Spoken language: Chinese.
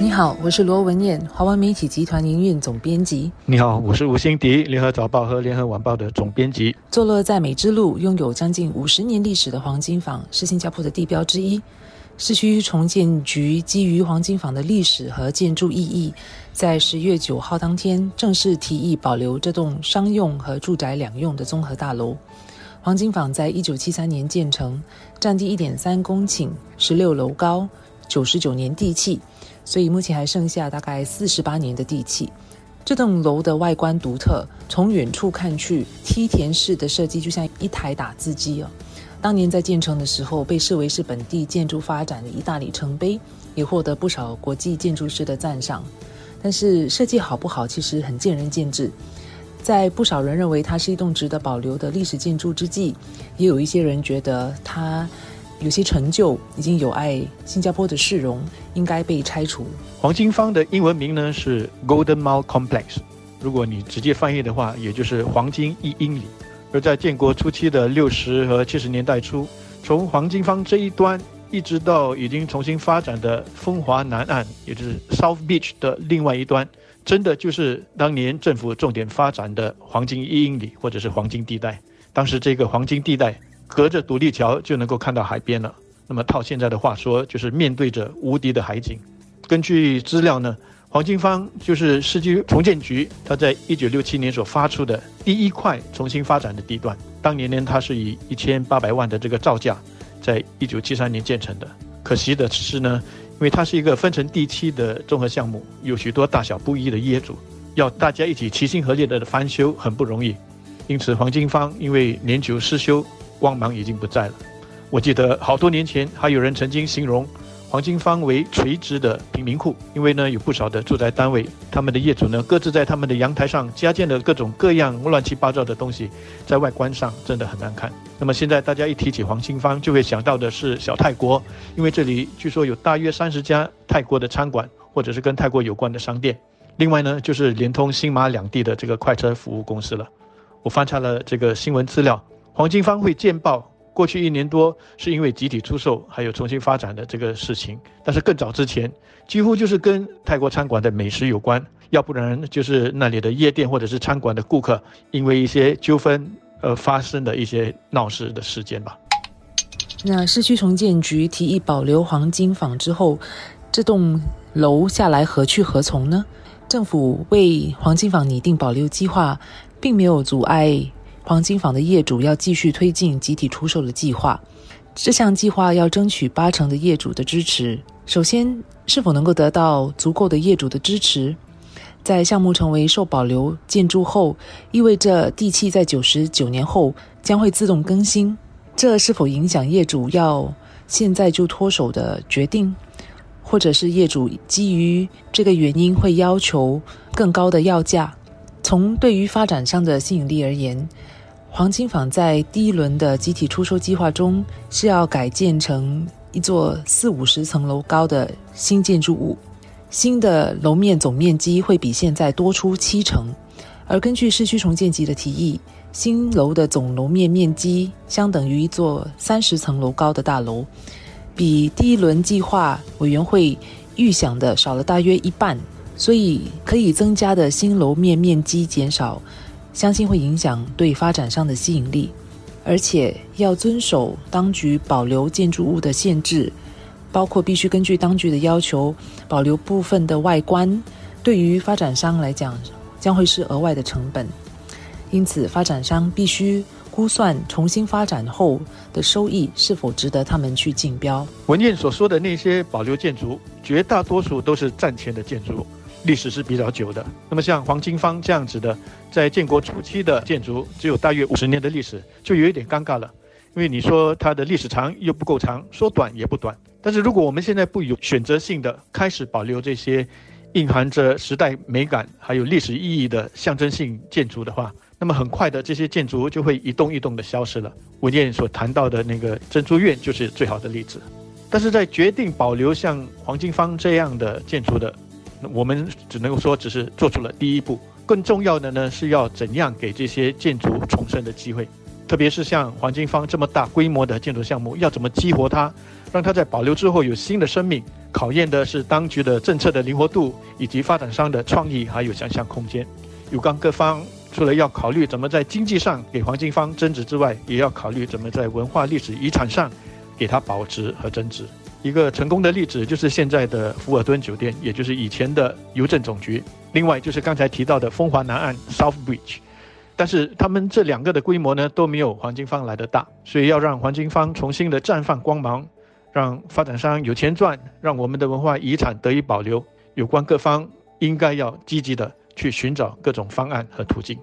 你好，我是罗文燕，华文媒体集团营运总编辑。你好，我是吴欣迪，联合早报和联合晚报的总编辑。坐落在美之路，拥有将近五十年历史的黄金坊是新加坡的地标之一。市区重建局基于黄金坊的历史和建筑意义，在十月九号当天正式提议保留这栋商用和住宅两用的综合大楼。黄金坊在一九七三年建成，占地一点三公顷，十六楼高，九十九年地契。所以目前还剩下大概四十八年的地契。这栋楼的外观独特，从远处看去，梯田式的设计就像一台打字机哦。当年在建成的时候，被视为是本地建筑发展的一大里程碑，也获得不少国际建筑师的赞赏。但是设计好不好，其实很见仁见智。在不少人认为它是一栋值得保留的历史建筑之际，也有一些人觉得它。有些成就已经有碍新加坡的市容，应该被拆除。黄金坊的英文名呢是 Golden Mile Complex，如果你直接翻译的话，也就是黄金一英里。而在建国初期的六十和七十年代初，从黄金坊这一端一直到已经重新发展的风华南岸，也就是 South Beach 的另外一端，真的就是当年政府重点发展的黄金一英里，或者是黄金地带。当时这个黄金地带。隔着独立桥就能够看到海边了。那么套现在的话说，就是面对着无敌的海景。根据资料呢，黄金坊就是市区重建局它在一九六七年所发出的第一块重新发展的地段。当年呢，它是以一千八百万的这个造价，在一九七三年建成的。可惜的是呢，因为它是一个分成地区的综合项目，有许多大小不一的业主，要大家一起齐心合力的翻修很不容易。因此，黄金坊因为年久失修。光芒已经不在了。我记得好多年前，还有人曾经形容黄金坊为垂直的贫民窟，因为呢有不少的住宅单位，他们的业主呢各自在他们的阳台上加建了各种各样乱七八糟的东西，在外观上真的很难看。那么现在大家一提起黄金坊，就会想到的是小泰国，因为这里据说有大约三十家泰国的餐馆，或者是跟泰国有关的商店。另外呢，就是连通新马两地的这个快车服务公司了。我翻查了这个新闻资料。黄金方会见报，过去一年多是因为集体出售还有重新发展的这个事情，但是更早之前几乎就是跟泰国餐馆的美食有关，要不然就是那里的夜店或者是餐馆的顾客因为一些纠纷而发生的一些闹事的事件吧。那市区重建局提议保留黄金坊之后，这栋楼下来何去何从呢？政府为黄金坊拟定保留计划，并没有阻碍。黄金坊的业主要继续推进集体出售的计划，这项计划要争取八成的业主的支持。首先，是否能够得到足够的业主的支持？在项目成为受保留建筑后，意味着地契在九十九年后将会自动更新，这是否影响业主要现在就脱手的决定？或者是业主基于这个原因会要求更高的要价？从对于发展商的吸引力而言，黄金坊在第一轮的集体出售计划中是要改建成一座四五十层楼高的新建筑物，新的楼面总面积会比现在多出七成。而根据市区重建局的提议，新楼的总楼面面积相等于一座三十层楼高的大楼，比第一轮计划委员会预想的少了大约一半，所以可以增加的新楼面面积减少。相信会影响对发展商的吸引力，而且要遵守当局保留建筑物的限制，包括必须根据当局的要求保留部分的外观。对于发展商来讲，将会是额外的成本。因此，发展商必须估算重新发展后的收益是否值得他们去竞标。文件所说的那些保留建筑，绝大多数都是战前的建筑。历史是比较久的，那么像黄金坊这样子的，在建国初期的建筑，只有大约五十年的历史，就有一点尴尬了。因为你说它的历史长又不够长，说短也不短。但是如果我们现在不有选择性的开始保留这些蕴含着时代美感还有历史意义的象征性建筑的话，那么很快的这些建筑就会一栋一栋的消失了。文件所谈到的那个珍珠院就是最好的例子。但是在决定保留像黄金坊这样的建筑的。我们只能够说，只是做出了第一步。更重要的呢，是要怎样给这些建筑重生的机会。特别是像黄金坊这么大规模的建筑项目，要怎么激活它，让它在保留之后有新的生命？考验的是当局的政策的灵活度，以及发展商的创意还有想象空间。有关各方除了要考虑怎么在经济上给黄金坊增值之外，也要考虑怎么在文化历史遗产上给它保值和增值。一个成功的例子就是现在的福尔顿酒店，也就是以前的邮政总局。另外就是刚才提到的风华南岸 South Bridge。但是他们这两个的规模呢都没有黄金坊来的大，所以要让黄金坊重新的绽放光芒，让发展商有钱赚，让我们的文化遗产得以保留，有关各方应该要积极的去寻找各种方案和途径。